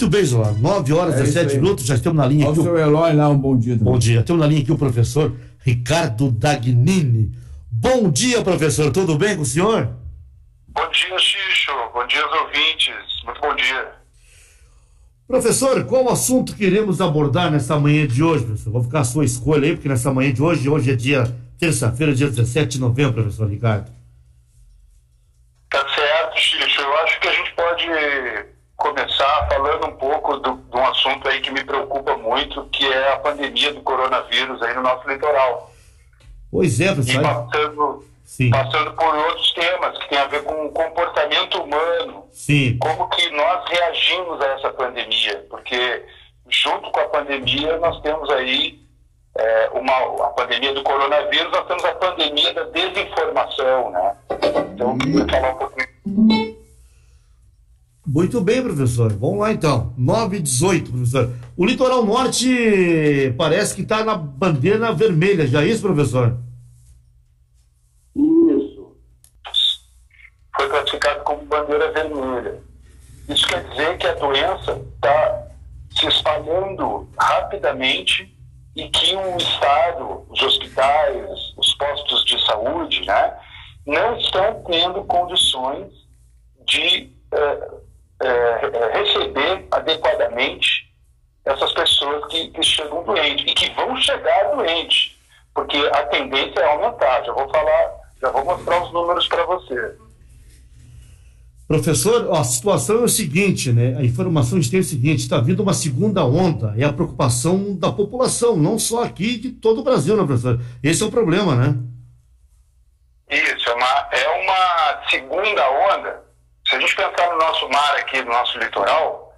Muito bem, Zola. 9 horas, É isso 17 aí. minutos, já estamos na linha Ao aqui. seu Eloy lá, um bom dia. também. Bom dia. Temos na linha aqui o professor Ricardo Dagnini. Bom dia, professor. Tudo bem com o senhor? Bom dia, Xixo. Bom dia aos ouvintes. Muito bom dia. Professor, qual o assunto que iremos abordar nessa manhã de hoje, professor? Vou ficar a sua escolha aí, porque nessa manhã de hoje, hoje é dia terça-feira, dia 17 de novembro, professor Ricardo. Tá certo, Xixo. Eu acho que a gente pode começar falando um pouco do- de um assunto aí que me preocupa muito, que é a pandemia do coronavírus aí no nosso litoral. Pois é, E professor. passando, Sim, passando por outros temas que tem a ver com o comportamento humano, sim. como que nós reagimos a essa pandemia, porque junto com a pandemia nós temos aí é, uma, a pandemia do coronavírus, nós temos a pandemia da desinformação, né? Então, eu queria falar um pouquinho. Muito bem, professor. Vamos lá então. 9 e 18, professor. O litoral norte parece que está na bandeira vermelha, já é isso, professor? Isso. Foi classificado como bandeira vermelha. Isso quer dizer que a doença está se espalhando rapidamente e que o Estado, os hospitais, os postos de saúde, né, não estão tendo condições de eh, eh, receber adequadamente essas pessoas que, que chegam doentes e que vão chegar doentes, porque a tendência é aumentar. Já vou falar, já vou mostrar os números para você. Professor, a situação é o seguinte, né? A informação a gente tem é o seguinte: está vindo uma segunda onda. É a preocupação da população, não só aqui, de todo o Brasil, né, professor? Esse é o problema, né? Isso, é uma, é uma segunda onda. Se a gente pensar no nosso mar aqui, no nosso litoral,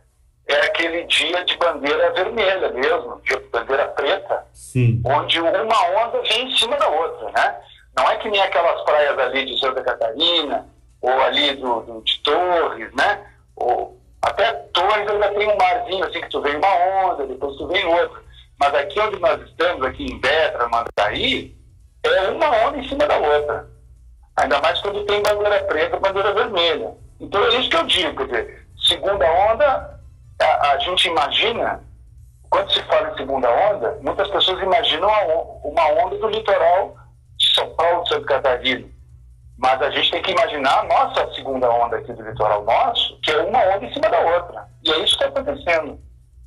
é aquele dia de bandeira vermelha mesmo, de bandeira preta, Sim. onde uma onda vem em cima da outra, né? Não é que nem aquelas praias ali de Santa Catarina, ou ali do, do- de Torres, né? Ou até Torres ainda tem um marzinho, assim, que tu vem uma onda, depois tu vem outra. Mas aqui onde nós estamos, aqui em Betra, Mandaí, é uma onda em cima da outra. Ainda mais quando tem bandeira preta e bandeira vermelha. Então é isso que eu digo, quer dizer, segunda onda, a, a gente imagina, quando se fala em segunda onda, muitas pessoas imaginam uma onda do litoral de São Paulo, de Santa Catarina. Mas a gente tem que imaginar a nossa segunda onda aqui do litoral nosso, que é uma onda em cima da outra. E é isso que está acontecendo.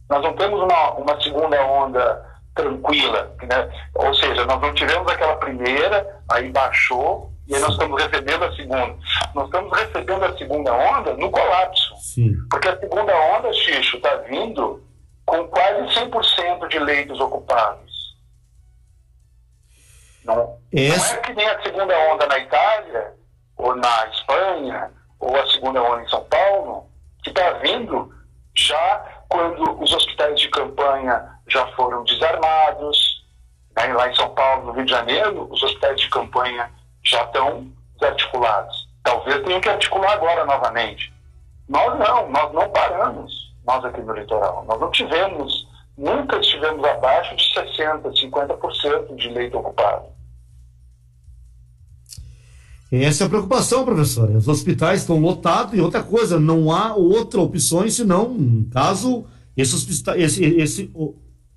Nós não temos uma, uma segunda onda tranquila, né? ou seja, nós não tivemos aquela primeira, aí baixou, e aí nós estamos recebendo a segunda. Nós estamos recebendo a segunda onda no colapso. Sim. Porque a segunda onda, Xixo, está vindo com quase 100% de leitos ocupados. Não, Essa- não é que nem a segunda onda na Itália, ou na Espanha, ou a segunda onda em São Paulo, que está vindo já quando os hospitais de campanha já foram desarmados. né? Lá em São Paulo, no Rio de Janeiro, os hospitais de campanha já estão desarticulados. Talvez tenham que articular agora novamente. Nós não, nós não paramos, nós aqui no litoral. Nós não tivemos, nunca estivemos abaixo de 60%, 50% de leito ocupado. Essa é a preocupação, professor. Os hospitais estão lotados e outra coisa, não há outra opção senão, caso, esse hospital, esse, esse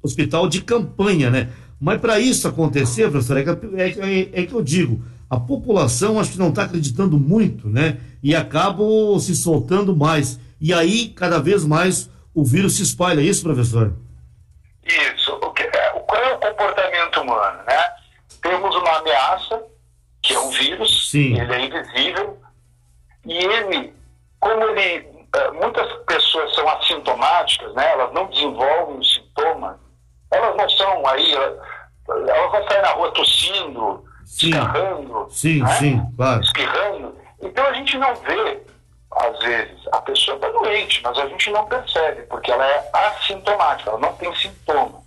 hospital de campanha, né? Mas para isso acontecer, professor, é que, é, que- é que eu digo, a população acho que não está acreditando muito, né? E acabam se soltando mais. E aí, cada vez mais, o vírus se espalha. É isso, professor? Isso. O que, é, o- qual é o comportamento humano, né? Temos uma ameaça, que é um vírus, Sim. ele é invisível, e ele, como ele, eh, muitas pessoas são assintomáticas, né? Elas não desenvolvem os sintomas, elas não são aí, elas elas vão sair na rua tossindo, Sim. escarrando, Sim, né? sim, claro. espirrando. Então a gente não vê, às vezes, a pessoa está doente, mas a gente não percebe, porque ela é assintomática, ela não tem sintoma.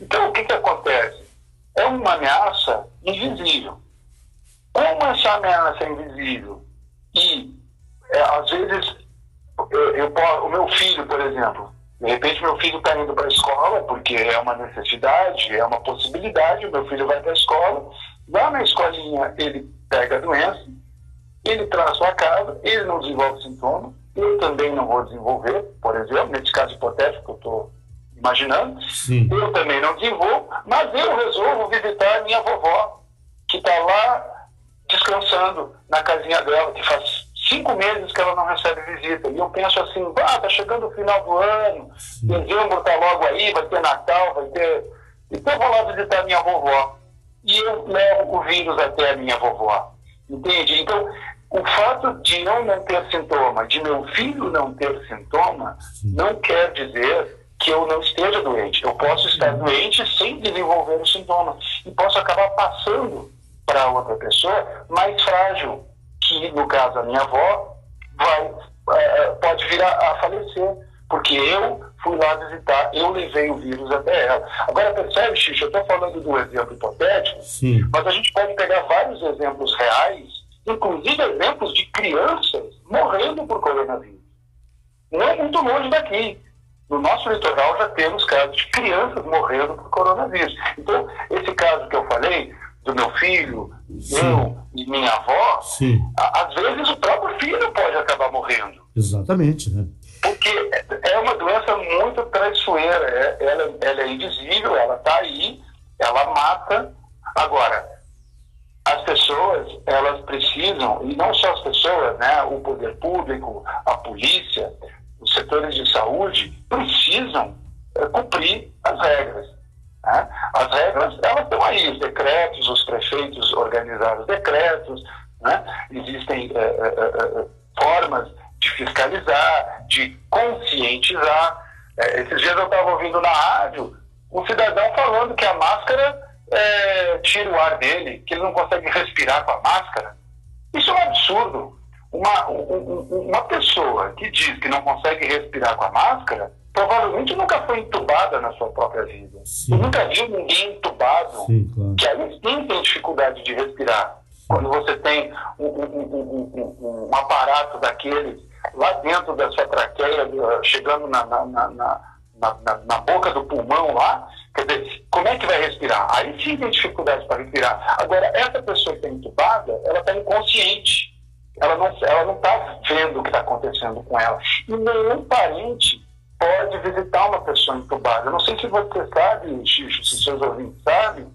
Então o que, que acontece? É uma ameaça invisível. Como essa ameaça é invisível e, é, às vezes, eu, eu o meu filho, por exemplo, de repente meu filho está indo para a escola porque é uma necessidade, é uma possibilidade, o meu filho vai para a escola, lá na escolinha ele pega a doença, ele traz para casa, ele não desenvolve sintoma, eu também não vou desenvolver, por exemplo, nesse caso hipotético que eu estou imaginando, Sim. eu também não desenvolvo, mas eu resolvo visitar a minha vovó, que está lá descansando na casinha dela, que faz cinco meses que ela não recebe visita. E eu penso assim, ah, tá chegando o final do ano, Sim. dezembro tá logo aí, vai ter Natal, vai ter. Então eu vou lá visitar minha vovó. E eu levo o vírus até a minha vovó. Entende? Então, o fato de eu não ter sintoma, de meu filho não ter sintoma, não quer dizer que eu não esteja doente. Eu posso estar doente sem desenvolver os sintomas. E posso acabar passando para outra pessoa mais frágil, que no caso a minha avó vai, é, pode vir a, a, falecer, porque eu fui lá visitar, eu levei o vírus até ela. Agora percebe, Xixi, eu estou falando do exemplo hipotético, Sim. mas a gente pode pegar vários exemplos reais, inclusive exemplos de crianças morrendo por coronavírus. Não é muito longe daqui. No nosso litoral já temos casos de crianças morrendo por coronavírus. Então, esse caso que eu falei, do meu filho, Sim. eu e minha avó, Sim. às vezes o próprio filho pode acabar morrendo. Exatamente, né? Porque é uma doença muito traiçoeira, é, ela, ela é invisível, ela está aí, ela mata. Agora, as pessoas, elas precisam, e não só as pessoas, né, o poder público, a polícia, os setores de saúde, precisam é, cumprir as regras. Né? As regras, elas estão aí, os decretos, os prefeitos organizaram os decretos, né? existem é, é, formas de fiscalizar, de conscientizar. esses dias eu estava ouvindo na rádio um cidadão falando que a máscara tira o ar dele, que ele não consegue respirar com a máscara. Isso é um absurdo. Uma, uma pessoa que diz que não consegue respirar com a máscara provavelmente nunca foi entubada na sua própria vida. Nunca viu ninguém entubado Sim, claro. que aí sim tem dificuldade de respirar. Quando você tem um, um, um, um, aparato daquele lá dentro da sua traqueia, chegando na, na, na, na, na boca do pulmão lá, quer dizer, como é que vai respirar? Aí sim tem dificuldade para respirar. Agora, essa pessoa que está entubada, ela está inconsciente. Ela não está ela não tá vendo o que está acontecendo com ela. E nenhum parente pode visitar uma pessoa entubada. Eu não sei se você sabe, Xixo, se seus ouvintes sabem,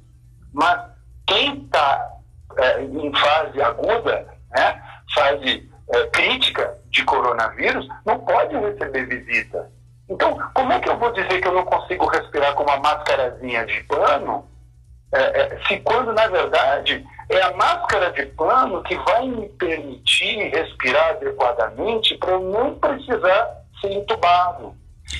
mas quem está é, em fase aguda, né, fase é, crítica de coronavírus, não pode receber visita. Então, como é que eu vou dizer que eu não consigo respirar com uma máscarazinha de pano, é, é se quando, na verdade, é a máscara de pano que vai me permitir respirar adequadamente para eu não precisar ser entubado?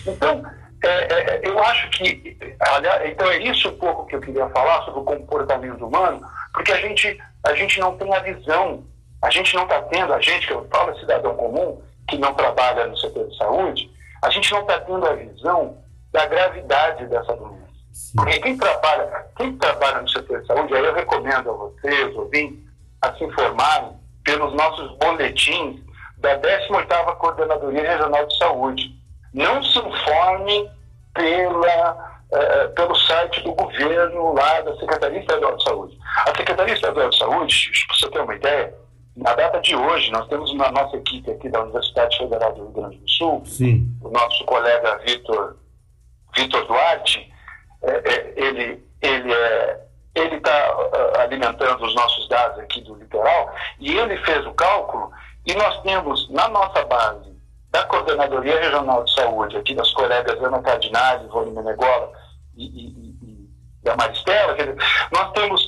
Então, é, é, eu acho que, aliás, então é isso um pouco que eu queria falar sobre o comportamento humano, porque a gente, a gente não tem a visão, a gente não está tendo, a gente, que eu falo cidadão comum, que não trabalha no setor de saúde, a gente não está tendo a visão da gravidade dessa doença. Porque quem trabalha, quem trabalha no setor de saúde, aí eu recomendo a vocês, ouvintes, a se informarem pelos nossos boletins da 18ª Coordenadoria Regional de Saúde não se informe pela, uh, pelo site do governo lá da Secretaria Estadual de Saúde. A Secretaria Estadual de Saúde, para você ter uma ideia, na data de hoje, nós temos uma nossa equipe aqui da Universidade Federal do Rio Grande do Sul, Sim. o nosso colega Vitor, Vitor Duarte, é, é, ele ele é, ele está uh, alimentando os nossos dados aqui do litoral e ele fez o cálculo e nós temos na nossa base da Coordenadoria Regional de Saúde, aqui das colegas Ana Cardinale, Rony Menegola e, e, e, e a Maristela, dizer, nós temos,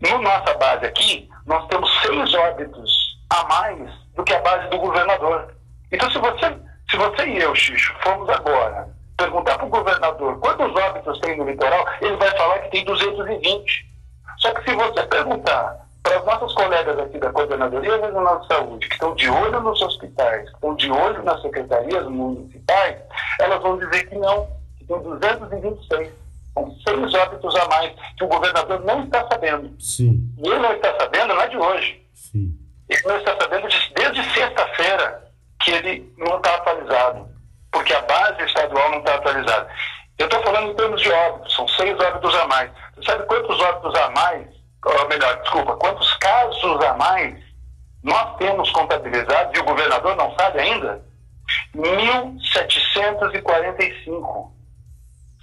no nossa base aqui, nós temos seis óbitos a mais do que a base do governador. Então, se você, se você e eu, Xixo, formos agora perguntar para o governador quantos óbitos tem no litoral, ele vai falar que tem 220. Só que se você perguntar para as nossas colegas aqui da Coordenadoria Regional de Saúde, que estão de olho nos hospitais, estão de olho nas secretarias municipais, elas vão dizer que não, que tem 226. São seis óbitos a mais que o governador não está sabendo. Sim. E ele não está sabendo, não é de hoje. Sim. Ele não está sabendo de, desde sexta-feira que ele não está atualizado, porque a base estadual não está atualizada. Eu estou falando em termos de óbitos, são seis óbitos a mais. Você sabe quantos óbitos a mais ou melhor, desculpa, quantos casos a mais nós temos contabilizados e o governador não sabe ainda? 1.745.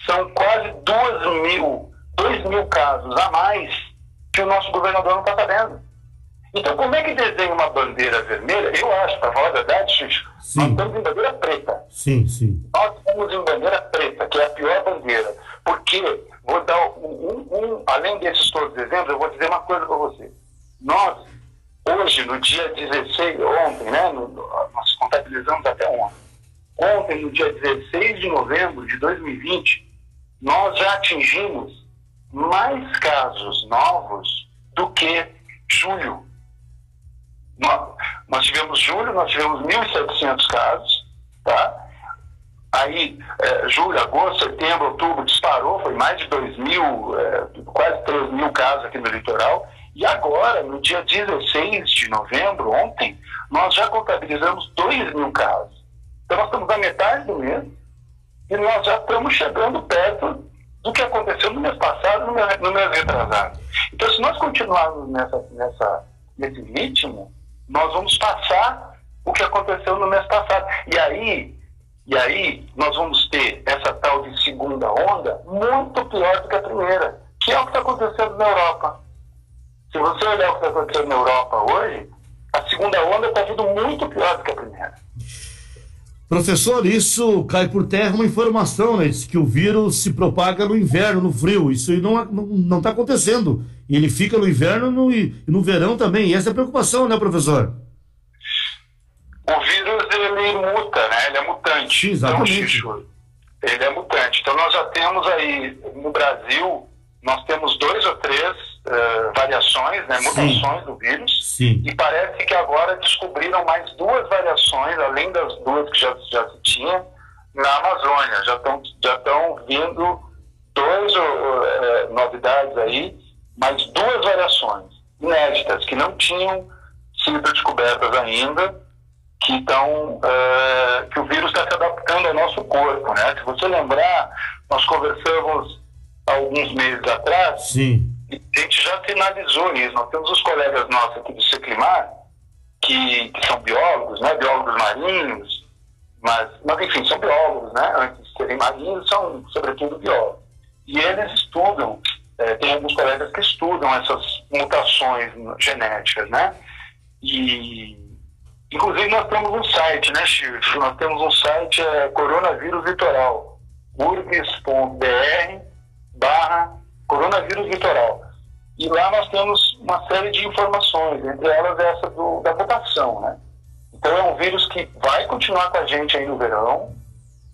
São quase 2 mil, 2 mil casos a mais que o nosso governador não está sabendo. Então, como é que desenha uma bandeira vermelha? Eu acho, para falar a verdade, Xixo, nós estamos em bandeira preta. Sim, sim. Nós estamos em bandeira preta, que é a pior bandeira. Porque, vou dar um, um, além desses todos os exemplos, eu vou dizer uma coisa para você. Nós, hoje, no dia 16, ontem, né, no, nós contabilizamos até ontem. Ontem, no dia 16 de novembro de 2020, nós já atingimos mais casos novos do que julho. Nós, tivemos julho, nós tivemos 1.700 casos, tá? Aí, é, julho, agosto, setembro, outubro disparou, foi mais de 2 mil, é, quase 3 mil casos aqui no litoral. E agora, no dia 16 de novembro, ontem, nós já contabilizamos 2 mil casos. Então, nós estamos na metade do mês e nós já estamos chegando perto do que aconteceu no mês passado, no mês, no mês retrasado. Então, se nós continuarmos nessa, nessa, nesse ritmo, nós vamos passar o que aconteceu no mês passado. E aí, e aí nós vamos ter essa tal de segunda onda muito pior do que a primeira, que é o que está acontecendo na Europa. Se você olhar o que está acontecendo na Europa hoje, a segunda onda está vindo muito pior do que a primeira. Professor, isso cai por terra uma informação, né? Diz que o vírus se propaga no inverno, no frio. Isso não está não, está acontecendo. E ele fica no inverno no, e no verão também. E essa é a preocupação, né, professor? O vírus, ele muta, né? Ele é mutante. Exatamente. Então, ele é mutante. Então, nós já temos aí, no Brasil, nós temos dois ou três uh, variações, né, mutações Sim. do vírus. Sim. E parece que agora descobriram mais duas variações, além das duas que já, já se tinha, na Amazônia. Já estão já tão vindo duas uh, novidades aí, mais duas variações inéditas, que não tinham sido descobertas ainda, que estão uh, que o vírus está se adaptando ao nosso corpo, né? Se você lembrar, nós conversamos alguns meses atrás, Sim. a gente já finalizou isso. Nós temos os colegas nossos aqui do Seclimar, que, que são biólogos, né, biólogos marinhos, mas, mas enfim, são biólogos, né, antes de serem marinhos, são sobretudo biólogos. E eles estudam, é, tem alguns colegas que estudam essas mutações genéticas, né, e inclusive nós temos um site, né, Chico? Nós temos um site, é Coronavírus Litoral, urgs.br barra coronavírus litoral. E lá nós temos uma série de informações, entre elas essa do, da mutação, né? Então é um vírus que vai continuar com a gente aí no verão,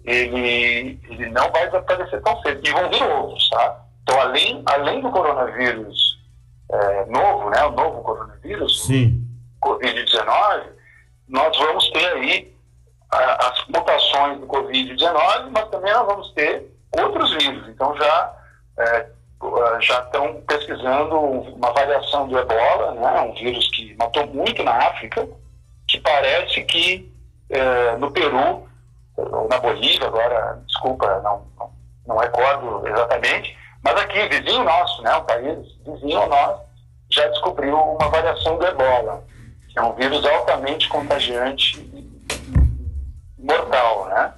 ele, ele não vai desaparecer tão cedo, e vão vir outros, tá? Então além, além do coronavírus é, novo, né, o novo coronavírus, Sim. Covid-19, nós vamos ter aí a, as mutações do Covid-19, mas também nós vamos ter outros vírus. Então já é, já estão pesquisando uma variação do ebola, né, um vírus que matou muito na África, que parece que é, no Peru, ou na Bolívia, agora, desculpa, não, não, não recordo exatamente, mas aqui, vizinho nosso, né, um país vizinho nosso, já descobriu uma variação do ebola, que é um vírus altamente contagiante e mortal, né?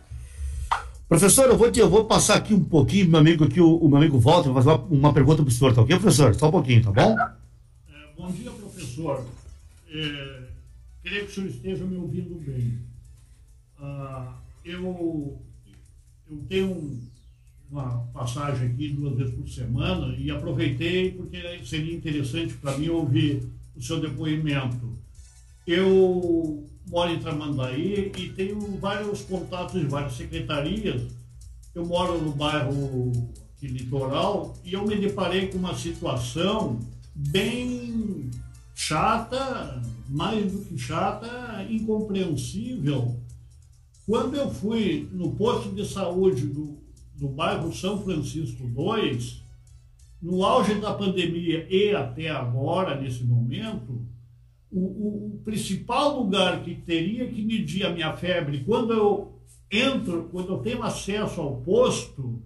Professor, eu vou, te, eu vou passar aqui um pouquinho, meu amigo aqui, o, o meu amigo Walter, fazer uma, uma pergunta para o senhor, tá ok, professor? Só um pouquinho, tá bom? É, bom dia, professor. É, creio que o senhor esteja me ouvindo bem. Ah, eu, eu tenho uma passagem aqui duas vezes por semana e aproveitei porque seria interessante para mim ouvir o seu depoimento. Eu moro em Tramandaí e tenho vários contatos várias secretarias. Eu moro no bairro litoral e eu me deparei com uma situação bem chata, mais do que chata, incompreensível. Quando eu fui no posto de saúde do, do bairro São Francisco II, no auge da pandemia e até agora, nesse momento, o, o, principal lugar que teria que medir a minha febre quando eu entro, quando eu tenho acesso ao posto,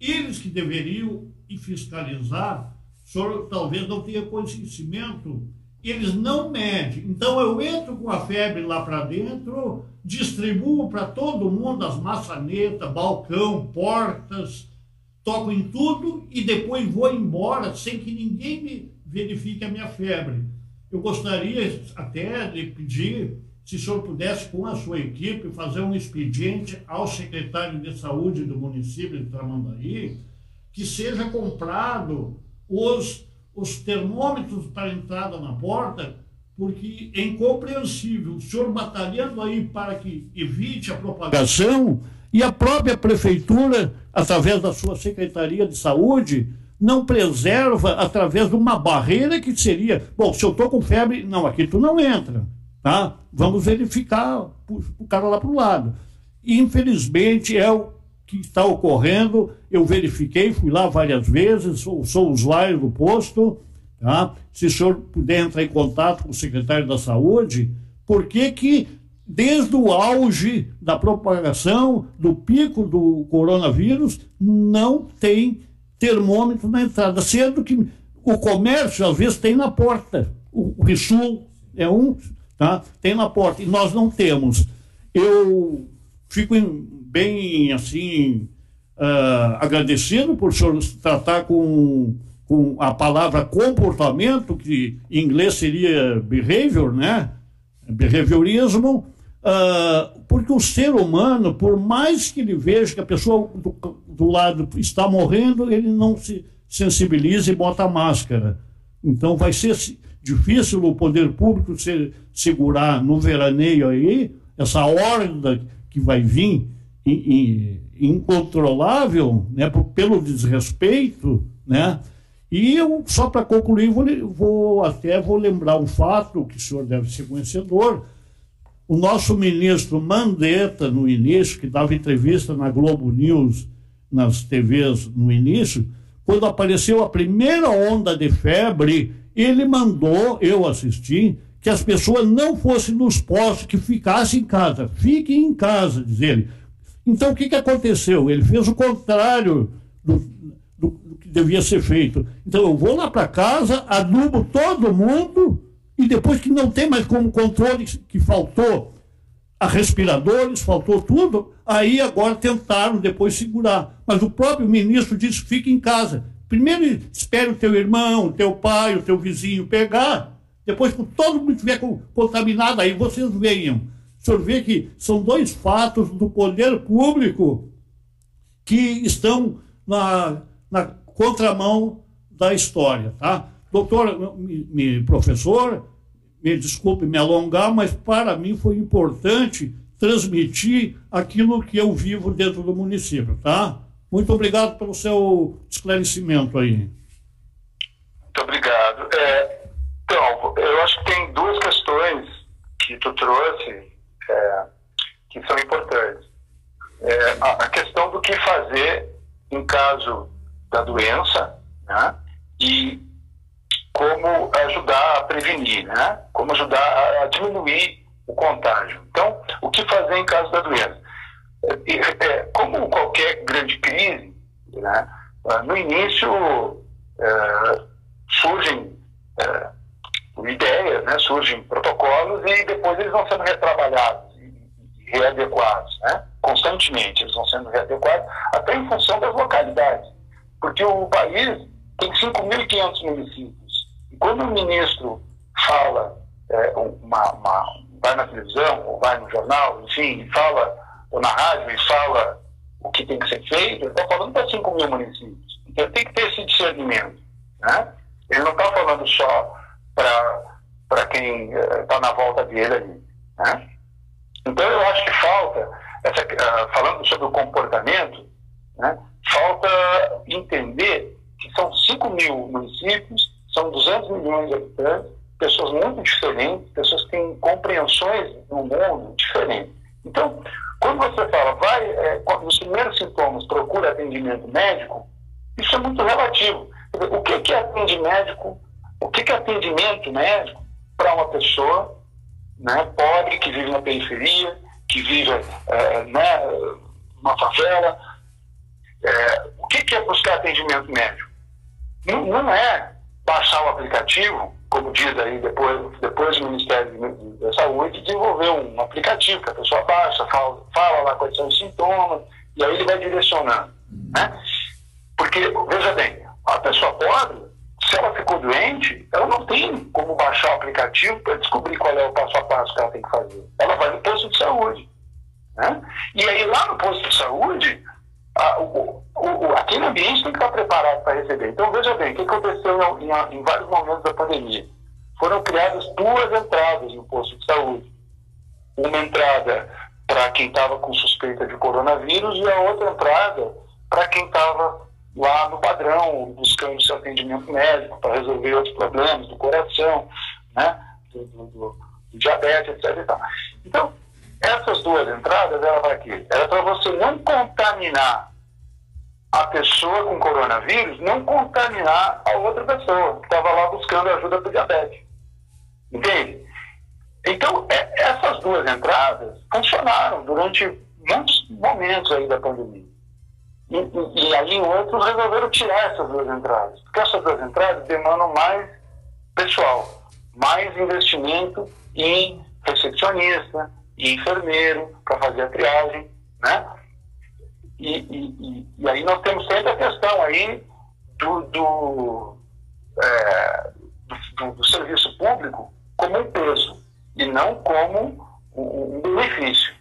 eles que deveriam fiscalizar, senhor talvez não tenha conhecimento eles não medem. Então eu entro com a febre lá para dentro, distribuo para todo mundo as maçanetas, balcão, portas, toco em tudo e depois vou embora sem que ninguém me verifique a minha febre. Eu gostaria até de pedir se o senhor pudesse, com a sua equipe, fazer um expediente ao secretário de saúde do município de Tramandaí, que seja comprado os os termômetros para entrada na porta, porque é incompreensível. O senhor batalhando aí para que evite a propagação e a própria prefeitura, através da sua Secretaria de Saúde, não preserva através de uma barreira que seria, bom, se eu estou com febre, não, aqui tu não entra, tá? Vamos verificar o cara lá para o lado. Infelizmente é o que está ocorrendo. Eu verifiquei, fui lá várias vezes, sou, sou usuário do posto. Tá? Se o senhor puder entrar em contato com o secretário da Saúde, por que que desde o auge da propagação, do pico do coronavírus, não tem termômetro na entrada, sendo que o comércio às vezes tem na porta. O, o é um, tá? Tem na porta e nós não temos. Eu fico bem assim uh, agradecido por o senhor tratar com, com a palavra comportamento, que em inglês seria behavior, né? Behaviorismo, uh, porque o ser humano, por mais que ele veja que a pessoa do, do lado está morrendo, ele não se sensibiliza e bota a máscara. Então vai ser difícil o poder público se, segurar no veraneio aí essa horda que vai vir incontrolável né, pelo desrespeito, né? E eu, só para concluir, vou, vou, até vou lembrar um fato que o senhor deve ser conhecedor. O nosso ministro Mandetta, no início, que dava entrevista na Globo News, nas TVs no início, quando apareceu a primeira onda de febre, ele mandou, eu assisti, que as pessoas não fossem nos postos, que ficassem em casa. Fiquem em casa, diz ele. Então, o que, que aconteceu? Ele fez o contrário do, do, do que devia ser feito. Então, eu vou lá para casa, adubo todo mundo, e depois que não tem mais como controle, que faltou a respiradores, faltou tudo, aí agora tentaram depois segurar. Mas o próprio ministro disse: fique em casa. Primeiro espere o teu irmão, o teu pai, o teu vizinho pegar, depois que todo mundo estiver contaminado, aí vocês venham. O senhor vê que são dois fatos do poder público que estão na, na contramão da história, tá? Doutor, me, professor, me desculpe me alongar, mas para mim foi importante transmitir aquilo que eu vivo dentro do município, tá? Muito obrigado pelo seu esclarecimento aí. Muito obrigado. É, então, eu acho que tem duas questões que tu trouxe é, que são importantes. É, a, a, questão do que fazer em caso da doença, né? E como ajudar a prevenir, né? Como ajudar a, diminuir o contágio. Então, o que fazer em caso da doença? É, é como qualquer grande crise, né? no início é, surgem é, ideias, né, surgem protocolos e depois eles vão sendo retrabalhados e readequados, né? Constantemente eles vão sendo readequados, até em função das localidades. Porque o país tem 5.500 municípios. Quando o ministro fala, é, uma, uma, vai na televisão, ou vai no jornal, enfim, fala, ou na rádio, e fala o que tem que ser feito, ele está falando para 5 mil municípios. Então tem que ter esse discernimento. Né? Ele não está falando só para quem está uh, na volta dele ali. Né? Então eu acho que falta, essa, uh, falando sobre o comportamento, né, falta entender que são 5 mil municípios, são 200 milhões de habitantes, pessoas muito diferentes, pessoas que têm compreensões no mundo diferentes. Então, quando você fala, vai, é, nos primeiros sintomas, procura atendimento médico, isso é muito relativo. O que, é atendimento médico o que, que é atendimento médico para uma pessoa né, pobre que vive na periferia, que vive é, né, numa favela? É, o que, que é buscar atendimento médico? Não, não é baixar o aplicativo, como diz aí depois, depois do Ministério da Saúde, desenvolver um aplicativo que a pessoa baixa, fala, fala lá quais são os sintomas, e aí ele vai direcionando. Né? Porque, veja bem, a pessoa pobre, se ela ficou doente, ela não tem como baixar o aplicativo para descobrir qual é o passo a passo que ela tem que fazer. Ela vai no posto de saúde. Né? E aí, lá no posto de saúde, a, o, o, aquele ambiente tem que estar preparado para receber. Então, veja bem, o que aconteceu em, em, em vários momentos da pandemia? Foram criadas duas entradas no posto de saúde. Uma entrada para quem estava com suspeita de coronavírus e a outra entrada para quem estava lá no padrão, buscando seu atendimento médico para resolver outros problemas do coração, né, do, do, do, diabetes, etc. Então, essas duas entradas, ela para quê? Era para você não contaminar a pessoa com coronavírus, não contaminar a outra pessoa que estava lá buscando ajuda para diabetes. Entende? Então, é, essas duas entradas funcionaram durante muitos momentos aí da pandemia. E, e, e aí outros resolveram tirar essas duas entradas, porque essas duas entradas demandam mais pessoal, mais investimento em recepcionista, e enfermeiro para fazer a triagem, né? E, e, e, aí nós temos sempre a questão aí do, do, é, do, do, serviço público como um peso e não como um, benefício.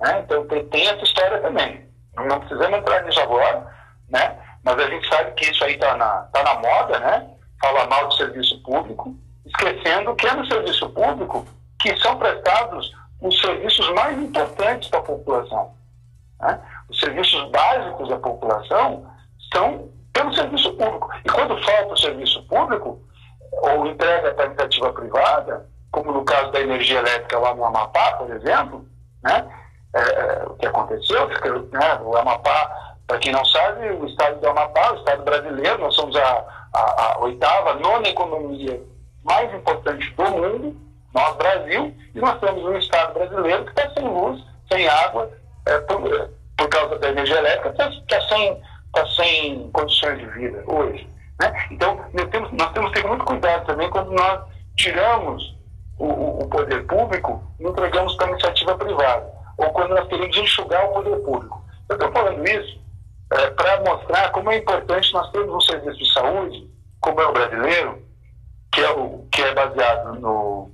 Né? Então tem, tem, essa história também. Não precisamos entrar nisso agora, né? mas a gente sabe que isso aí está na, tá na moda, né? falar mal do serviço público, esquecendo que é no serviço público que são prestados os serviços mais importantes para a população. Né? Os serviços básicos da população são pelo serviço público. E quando falta o serviço público, ou entrega para iniciativa privada, como no caso da energia elétrica lá no Amapá, por exemplo, né? É, é o que aconteceu, né? o Amapá, para quem não sabe, o estado do Amapá, o estado brasileiro, nós somos a, a, a oitava, nona economia mais importante do mundo, nós, Brasil, e nós temos um Estado brasileiro que está sem luz, sem água, é, por, causa da energia elétrica, está tá sem, tá sem condições de vida hoje. Né? Então, nós temos, nós temos que ter muito cuidado também quando nós tiramos o, o poder público e entregamos para a iniciativa privada, ou quando nós queremos enxugar o poder público. Eu estou falando isso é, para mostrar como é importante nós termos um serviço de saúde, como é o brasileiro, que é, o, que é baseado no,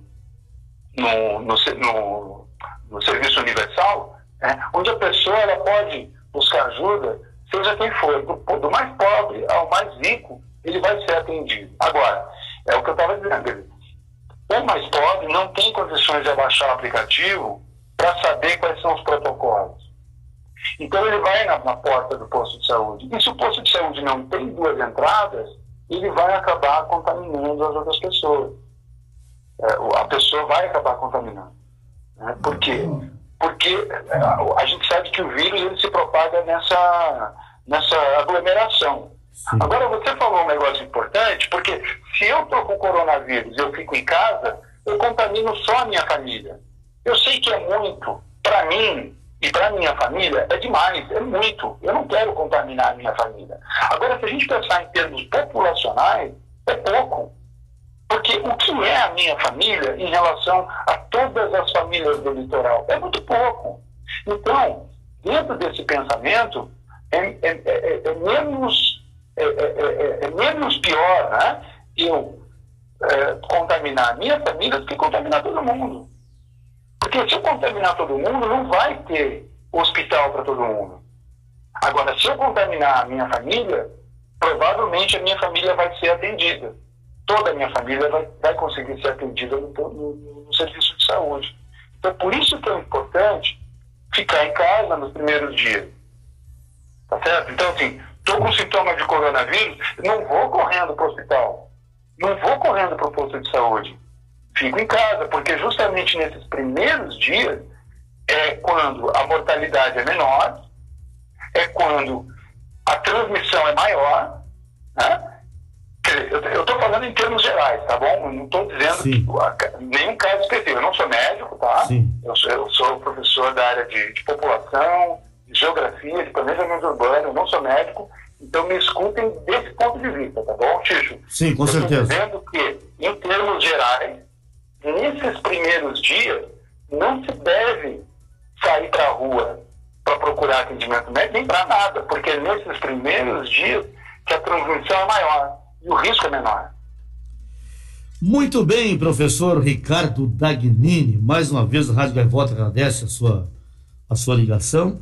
no, no, no, no serviço universal, né, onde a pessoa ela pode buscar ajuda, seja quem for, do, do, mais pobre ao mais rico, ele vai ser atendido. Agora, é o que eu estava dizendo, o mais pobre não tem condições de abaixar o aplicativo para saber quais são os protocolos. Então ele vai na, na, porta do posto de saúde. E se o posto de saúde não tem duas entradas, ele vai acabar contaminando as outras pessoas. É, a pessoa vai acabar contaminando. Né? Por quê? Porque é, a gente sabe que o vírus ele se propaga nessa, nessa aglomeração. Sim. Agora, você falou um negócio importante, porque se eu estou com coronavírus e eu fico em casa, eu contamino só a minha família. Eu sei que é muito, para mim e para minha família, é demais, é muito. Eu não quero contaminar a minha família. Agora, se a gente pensar em termos populacionais, é pouco. Porque o que é a minha família em relação a todas as famílias do litoral? É muito pouco. Então, dentro desse pensamento, é, é, é, é menos, é, menos pior né, eu contaminar a minha família do que contaminar todo mundo. Porque se eu contaminar todo mundo, não vai ter hospital para todo mundo. Agora, se eu contaminar a minha família, provavelmente a minha família vai ser atendida toda a minha família vai, vai conseguir ser atendida no, no, no, serviço de saúde. Então, por isso que é importante ficar em casa nos primeiros dias. Tá certo? Então, assim, estou com sintoma de coronavírus, não vou correndo para o hospital. Não vou correndo para o posto de saúde. Fico em casa, porque justamente nesses primeiros dias é quando a mortalidade é menor, é quando a transmissão é maior, né? Eu estou falando em termos gerais, tá bom? Eu não estou dizendo Sim. nenhum caso específico. Eu não sou médico, tá? Eu sou, eu sou, professor da área de, de população, de geografia, de planejamento urbano, eu não sou médico. Então me escutem desse ponto de vista, tá bom, Ticho? Sim, com Eu certeza. Estou dizendo que, em termos gerais, nesses primeiros dias, não se deve sair para a rua para procurar atendimento médico, nem para nada, porque é nesses primeiros dias que a transmissão é maior e o risco é menor. Muito bem, professor Ricardo Dagnini. Mais uma vez a Rádio Gaivota agradece a sua, a sua ligação.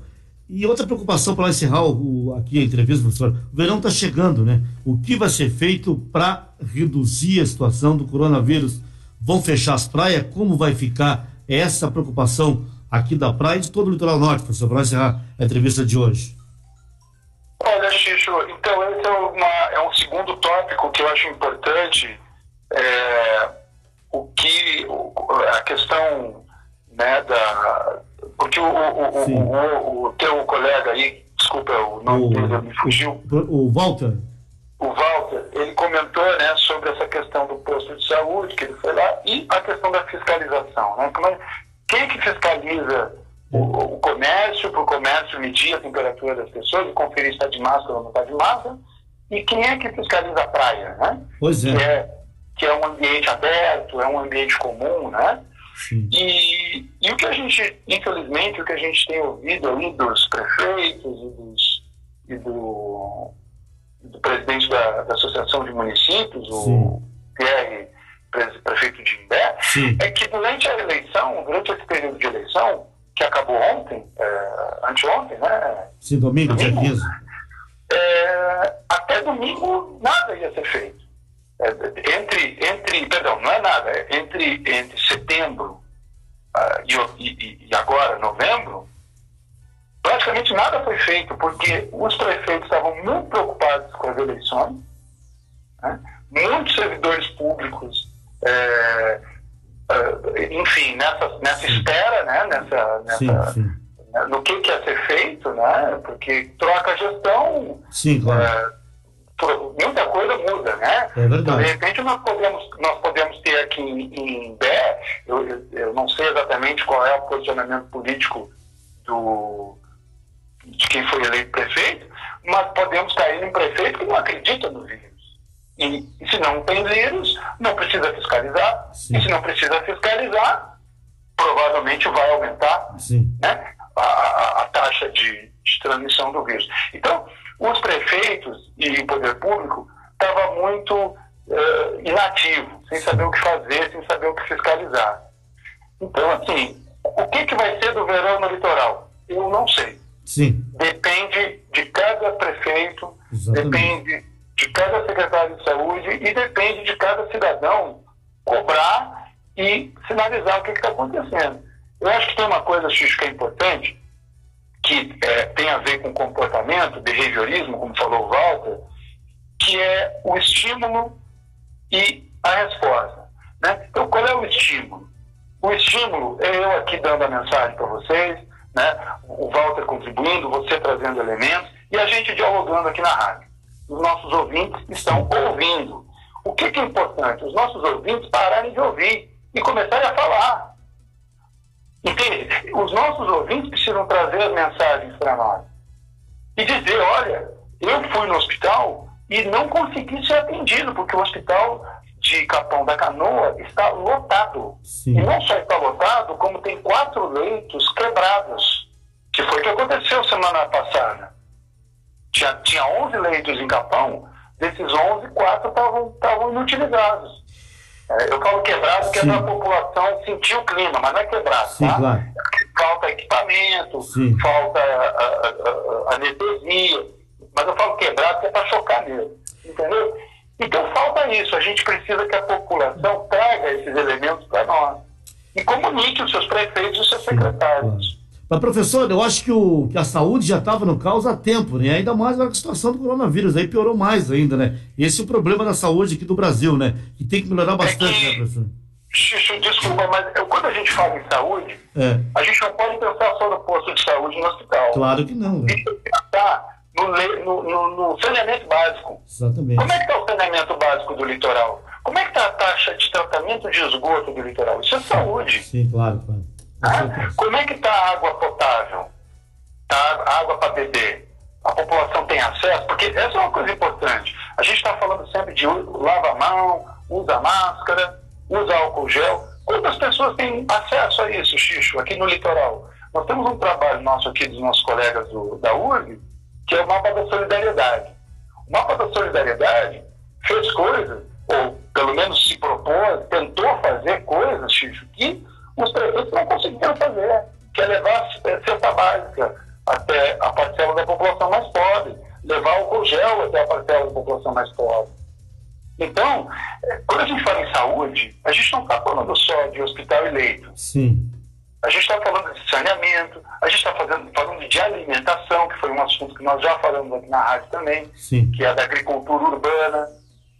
E outra preocupação para encerrar o, aqui a entrevista, professor. O verão está chegando, né? O que vai ser feito para reduzir a situação do coronavírus? Vão fechar as praias? Como vai ficar essa preocupação aqui da praia e de todo o litoral norte, professor, para encerrar a entrevista de hoje? Tópico que eu acho importante. É, o que a questão né, da. Porque o, o, o, o, teu colega aí, desculpa, o nome dele me fugiu. O, Walter? O Walter, ele comentou né, sobre essa questão do posto de saúde, que ele foi lá, e a questão da fiscalização. Né? Como é, quem que fiscaliza o, comércio, para o comércio medir a temperatura das pessoas e conferir se está de máscara ou não está de máscara? E quem é que fiscaliza a praia, né? Pois é. Que é, que é um ambiente aberto, é um ambiente comum, né? Sim. E, e o que a gente, infelizmente, o que a gente tem ouvido aí dos prefeitos e, dos, e do, do presidente da, da Associação de Municípios, Sim. o Pierre, prefeito de Imbé, Sim. é que durante a eleição, durante esse período de eleição, que acabou ontem, é, anteontem, né? Sim, domingo, dia Domingo? 15. É, até domingo nada ia ser feito. É, entre, entre, perdão, não é nada, é entre, entre setembro ah, e, e- e agora, novembro, praticamente nada foi feito, porque os prefeitos estavam muito preocupados com as eleições, né? muitos servidores públicos, é, é, enfim, nessa, nessa espera, né? nessa, Sim, nessa, sim. no que, que ia ser feito, né? porque troca a gestão, Sim, claro. é, muita coisa muda, né? É verdade. Então, de repente, nós podemos, nós podemos ter aqui em, em Bé, eu, eu- eu não sei exatamente qual é o posicionamento político do, de quem foi eleito prefeito, mas podemos cair num prefeito que não acredita no vírus. E, e se não tem vírus, não precisa fiscalizar. Sim. E se não precisa fiscalizar, provavelmente vai aumentar Sim. né, a, a- a taxa de, de transmissão do vírus. Então, os prefeitos e o poder público estavam muito eh, inativo, sem saber o que fazer, sem saber o que fiscalizar. Então, assim, o que, que vai ser do verão no litoral? Eu não sei. Sim. Depende de cada prefeito, Exatamente. depende de cada secretário de saúde e depende de cada cidadão cobrar e sinalizar o que está acontecendo. Eu acho que tem uma coisa, Xixo, que é importante, que eh, tem a ver com comportamento, behaviorismo, como falou o Walter, que é o estímulo e a resposta. Né? Então, qual é o estímulo? O estímulo é eu aqui dando a mensagem para vocês, né? o Walter contribuindo, você trazendo elementos e a gente dialogando aqui na rádio. Os nossos ouvintes estão ouvindo. O que, que é importante? Os nossos ouvintes pararem de ouvir e começarem a falar. Entende? Os nossos ouvintes precisam trazer as mensagens para nós e dizer: olha, eu fui no hospital e não consegui ser atendido, porque o hospital de Capão da Canoa está lotado. Sim. E não só está lotado, como tem quatro leitos quebrados, que foi o que aconteceu semana passada. Tinha, tinha 11 leitos em Capão, desses 11, quatro estavam estavam inutilizados. É, eu falo quebrado porque é Sim. para a população sentir o clima, mas não é quebrado. Sim, tá? claro. Falta equipamento, Sim. falta a- a- a- anestesia, mas eu falo quebrado porque é para chocar mesmo, entendeu? Então falta isso, a gente precisa que a população traga esses elementos para nós e comunique os seus prefeitos e os seus secretários. Mas, professor, eu acho que, o, que a saúde já estava no caos há tempo, né? Ainda mais agora com a situação do coronavírus, aí piorou mais ainda, né? Esse é o problema da saúde aqui do Brasil, né? Que tem que melhorar bastante, né, professor? Xixi, desculpa, mas quando a gente fala em saúde, É, a gente não pode pensar só no posto de saúde no hospital. claro que não, né? tem que pensar no, le- no- no- no saneamento básico. Exatamente. Como é que está o saneamento básico do litoral? Como é que está a taxa de tratamento de esgoto do litoral? Isso é saúde. Sim, claro, claro. Como é que está a água potável? Tá água para beber? a população tem acesso, porque essa é uma coisa importante. A gente está falando sempre de lava a mão, usa máscara, usa álcool gel. Quantas pessoas têm acesso a isso, Xixo, aqui no litoral? Nós temos um trabalho nosso aqui dos nossos colegas do, da URG, que é o mapa da solidariedade. O mapa da solidariedade fez coisas, ou pelo menos se propôs, tentou fazer coisas, Xixo, que os prefeitos não conseguiram fazer, que é levar a cesta básica até a parcela da população mais pobre, levar álcool gel até a parcela da população mais pobre. Então, é, quando a gente fala em saúde, a gente não está falando só de hospital e leito. Sim. A gente está falando de saneamento, a gente está falando de alimentação, que foi um assunto que nós já falamos aqui na rádio também, Sim. que é da agricultura urbana.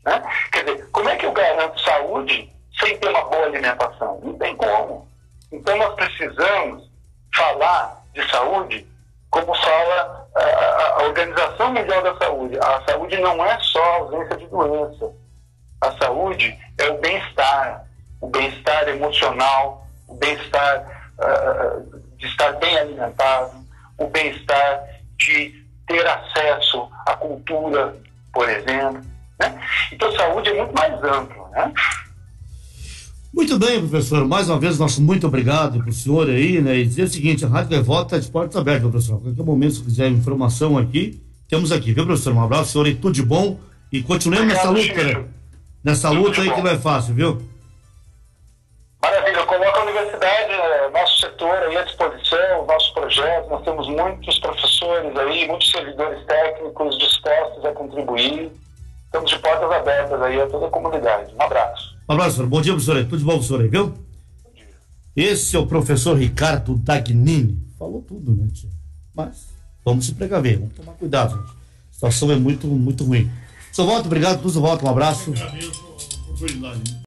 Né? Quer dizer, como é que eu garanto saúde sem ter uma boa alimentação? Não tem como. Então nós precisamos falar de saúde como fala a, Organização Mundial da Saúde. A saúde não é só a ausência de doença. A saúde é o bem-estar, o bem-estar emocional, o bem-estar uh, de estar bem alimentado, o bem-estar de ter acesso à cultura, por exemplo. Né? Então, saúde é muito mais amplo. Né? Muito bem, professor. Mais uma vez, nosso muito obrigado para o senhor aí, né? E dizer o seguinte, a Rádio Gaivota está de portas abertas, professor. A qualquer momento, se quiser informação aqui, temos aqui, viu, professor? Um abraço, senhor, e tudo de bom. E continuemos nessa luta, né? Nessa tudo luta aí bom. que não é fácil, viu? Maravilha, coloca a universidade, né, nosso setor aí à disposição, nossos projetos. Nós temos muitos professores aí, muitos servidores técnicos dispostos a contribuir. Estamos de portas abertas aí a toda a comunidade. Um abraço. Um abraço, professor. Bom dia, professor. Tudo de bom, professor viu? Bom dia. Esse é o professor Ricardo Dagnini. Falou tudo, né, tia? Mas vamos se precaver, vamos tomar cuidado, gente. A situação é muito, muito ruim. Sr. Volta, obrigado. Tudo volta, um abraço. A oportunidade.